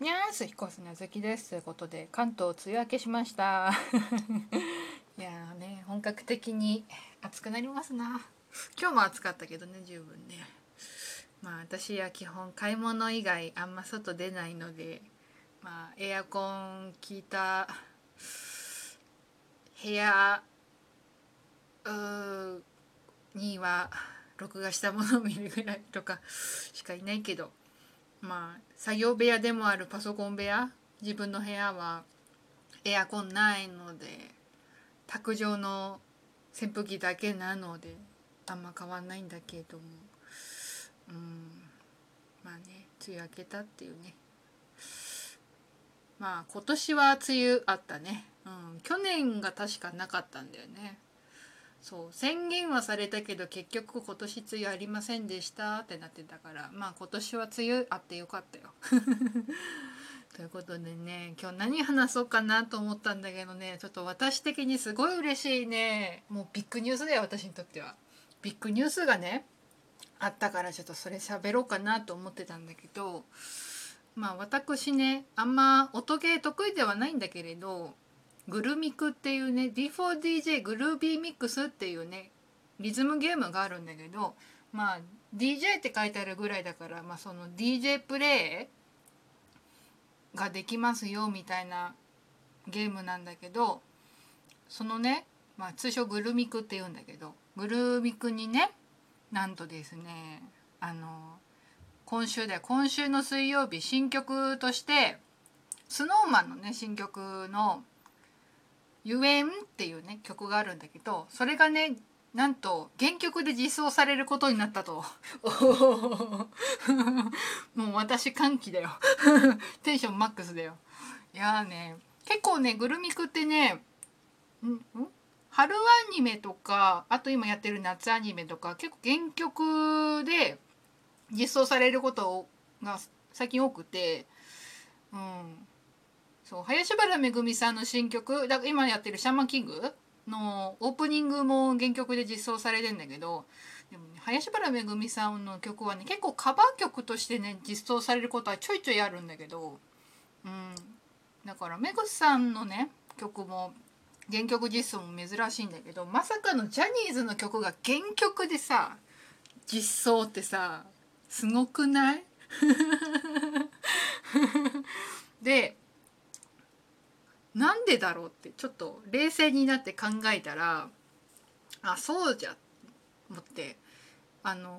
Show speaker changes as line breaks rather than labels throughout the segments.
にゃーす。彦砂月です。ということで関東梅雨明けしました。いやーね本格的に暑くなりますな。今日も暑かったけどね十分ね。まあ私は基本買い物以外あんま外出ないのでまあエアコン効いた部屋には録画したものを見るぐらいとかしかいないけどまあ作業部屋でもあるパソコン部屋自分の部屋はエアコンないので卓上の扇風機だけなのであんま変わんないんだけども。うんまあね梅雨明けたっていうね。まあ今年は梅雨あったね、うん、去年が確かなかったんだよね。そう宣言はされたけど結局今年梅雨ありませんでしたってなってたからまあ今年は梅雨あってよかったよ。ということでね今日何話そうかなと思ったんだけどねちょっと私的にすごい嬉しいねもうビッグニュースだよ私にとっては。ビッグニュースがねあったからちょっとそれ喋ろうかなと思ってたんだけどまあ私ねあんま音ゲー得意ではないんだけれどグルミクっていうね D4DJ グルービーミックスっていうねリズムゲームがあるんだけどまあ DJ って書いてあるぐらいだから、まあ、その DJ プレイができますよみたいなゲームなんだけどそのね、まあ、通称グルミクって言うんだけどグルミクにねなんとですねあの今週で今週の水曜日新曲として SnowMan のね新曲のゆえんっていうね曲があるんだけどそれがねなんと原曲で実装されることになったと。もう私歓喜だよ。テンションマックスだよ。いやね結構ねグルミクってねん春アニメとかあと今やってる夏アニメとか結構原曲で実装されることが最近多くてうん。そう林原めぐみさんの新曲だ今やってる「シャーマンキング」のオープニングも原曲で実装されてんだけどでも、ね、林原めぐみさんの曲はね結構カバー曲としてね実装されることはちょいちょいあるんだけど、うん、だからめぐさんのね曲も原曲実装も珍しいんだけどまさかのジャニーズの曲が原曲でさ実装ってさすごくない？でなんでだろうってちょっと冷静になって考えたらあそうじゃ思ってあの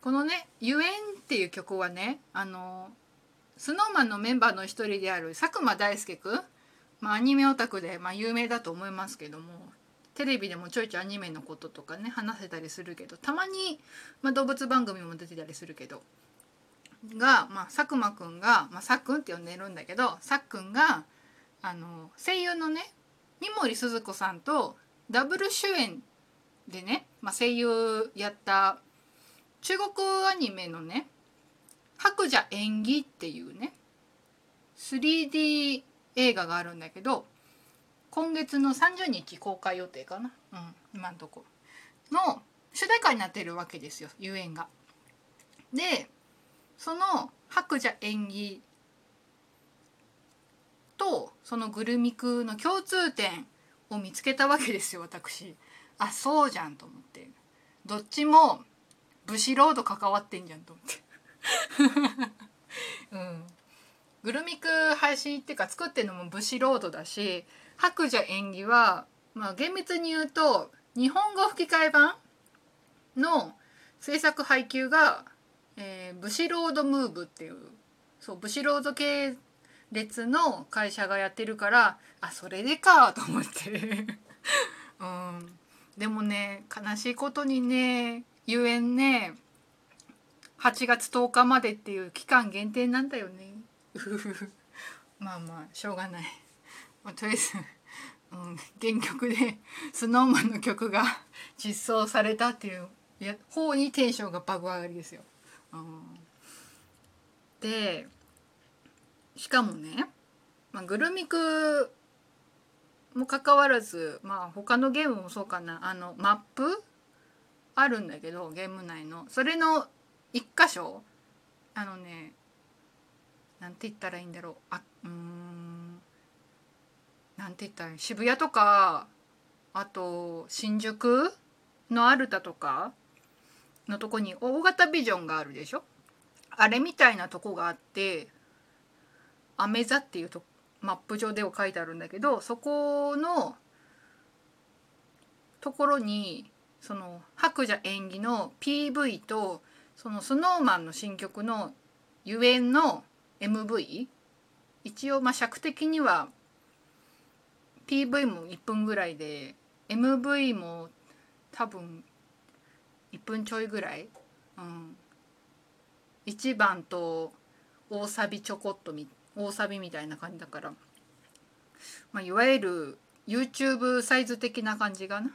このね「ゆえん」っていう曲はねあの SnowMan のメンバーの一人である佐久間大介くん、まあ、アニメオタクで、まあ、有名だと思いますけどもテレビでもちょいちょいアニメのこととかね話せたりするけどたまに、まあ、動物番組も出てたりするけどが、まあ、佐久間くんが、まあ、さっくんって呼んでるんだけどさっくんが「あの声優のね三森すず子さんとダブル主演でね、まあ、声優やった中国アニメのね「白蛇演技」っていうね 3D 映画があるんだけど今月の30日公開予定かな、うん、今んとこの主題歌になってるわけですよ遊園が。でその「白蛇演技」とそのグルミクの共通点を見つけたわけですよ私。あそうじゃんと思って。どっちもブシロード関わってんじゃんと思って。うん、グルミク配信っていうか作ってるのもブシロードだし白蛇演技はまあ厳密に言うと日本語吹き替え版の制作配給が、えー、ブシロードムーブっていうそうブシロード系列の会社がやってるからあそれでかと思って。うん。でもね悲しいことにねゆえんね8月10日までっていう期間限定なんだよね。まあまあしょうがない、まあ、とりあえず、うん、原曲で SnowMan の曲が実装されたっていうや方にテンションが爆上がりですよ。うん、でしかもね、まあ、グルミクもかかわらずまあ他のゲームもそうかな。あのマップ？あるんだけどゲーム内の。それの1箇所？あのねなんて言ったらいいんだろう。あうん。なんて言ったらいい？渋谷とかあと新宿のアルタとか？のとこに大型ビジョンがあるでしょ？あれみたいなとこがあってアメ座っていうとマップ上では書いてあるんだけどそこのところにその白蛇縁起の PV とその SnowMan の新曲の「ゆえん」の MV 一応まあ尺的には PV も1分ぐらいで MV も多分1分ちょいぐらい、うん、1番と大サビちょこっとみ大サビみたいな感じだから、まあ、いわゆる YouTube サイズ的な感じかな。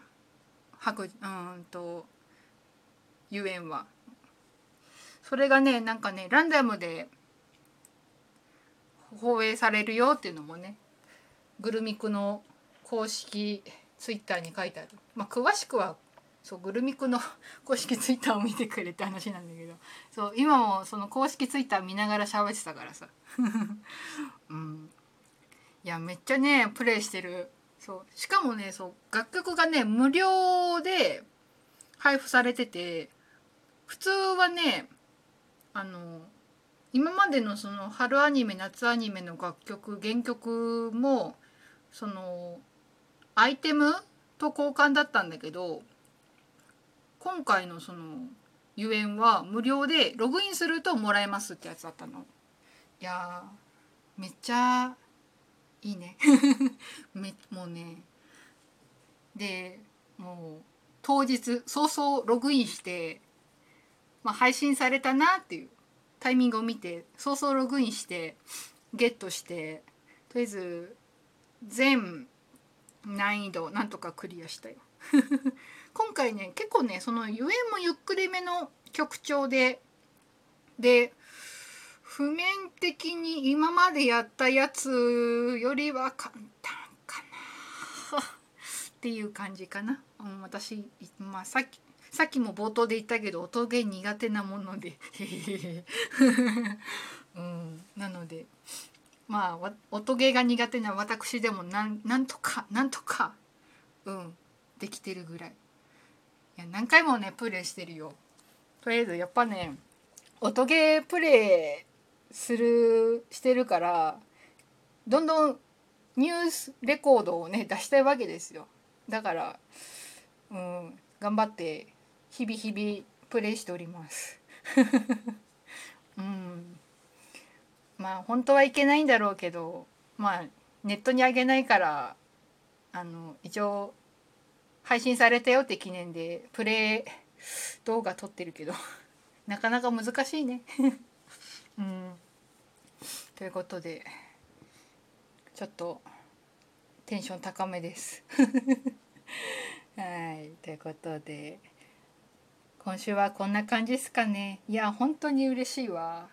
白うんとゆえんは。それがねなんかねランダムで放映されるよっていうのもねグルミクの公式ツイッターに書いてある、まあ、詳しくはそうグルミクの公式ツイッターを見てくれって話なんだけど。そう今もその公式ツイッター見ながら喋ってたからさ、うん、いやめっちゃねプレイしてる。そう。しかもねそう楽曲がね無料で配布されてて普通はねあの今までのその春アニメ夏アニメの楽曲原曲もそのアイテムと交換だったんだけど今回のそのゆえんは無料でログインするともらえますってやつだったの。いやめっちゃいいね。めもうね。でもう当日早々ログインして、まあ、配信されたなっていう。タイミングを見て早々ログインしてゲットしてとりあえず全難易度なんとかクリアしたよ。今回ね結構ねそのゆえもゆっくりめの曲調でで譜面的に今までやったやつよりは簡単かなっていう感じかな、うん、私、まあ、さっきさっきも冒頭で言ったけど音ゲー苦手なもので。うん、なのでまあ音ゲーが苦手な私でもなんなんとかなんとかうんできてるぐらい。何回もねプレイしてるよ。とりあえずやっぱね音ゲープレイするしてるからどんどんニュースレコードをね出したいわけですよ。だからうん頑張って日々日々プレイしております。うん。まあ本当はいけないんだろうけどまあネットにあげないからあの一応配信されたよって記念でプレイ動画撮ってるけど なかなか難しいね。うん。ということでちょっとテンション高めです。はい。ということで。今週はこんな感じですかね。いや本当に嬉しいわ。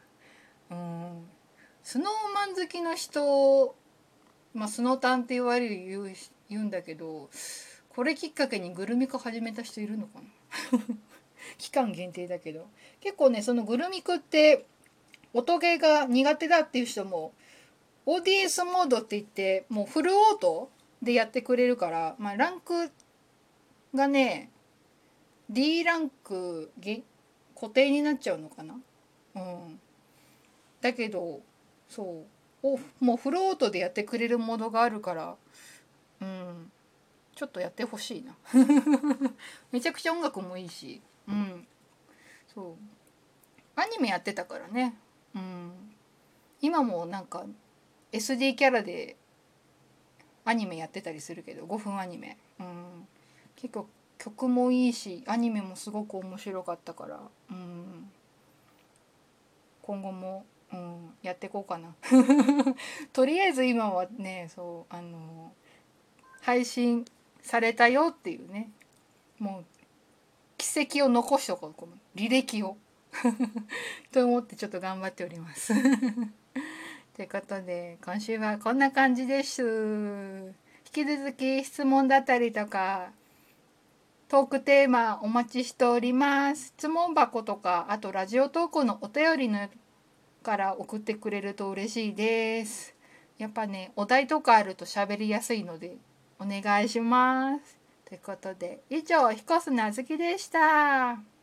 うん。スノーマン好きの人まあスノータンって言われる言う言うんだけどこれきっかけにグルミク始めた人いるのかな？期間限定だけど。結構ねそのグルミクって音ゲーが苦手だっていう人も ODS モードって言ってもうフルオートでやってくれるから、まあ、ランクがね D ランク固定になっちゃうのかな？うん。だけどそう。もうフロートでやってくれるものがあるから。うん。ちょっとやってほしいな。めちゃくちゃ音楽もいいし。うん。そう。アニメやってたからね。うん。今もなんか SD キャラでアニメやってたりするけど5分アニメ。うん。結構曲もいいしアニメもすごく面白かったから、うん、今後も、うん、やっていこうかな。とりあえず今はねそうあの配信されたよっていうね。もう奇跡を残しとこう。この履歴を。と思ってちょっと頑張っております。ということで今週はこんな感じです。引き続き質問だったりとかトークテーマお待ちしております。質問箱とか、あとラジオトークのお便りのから送ってくれると嬉しいです。やっぱねお題とかあると喋りやすいのでお願いしますということで以上彦砂月でした。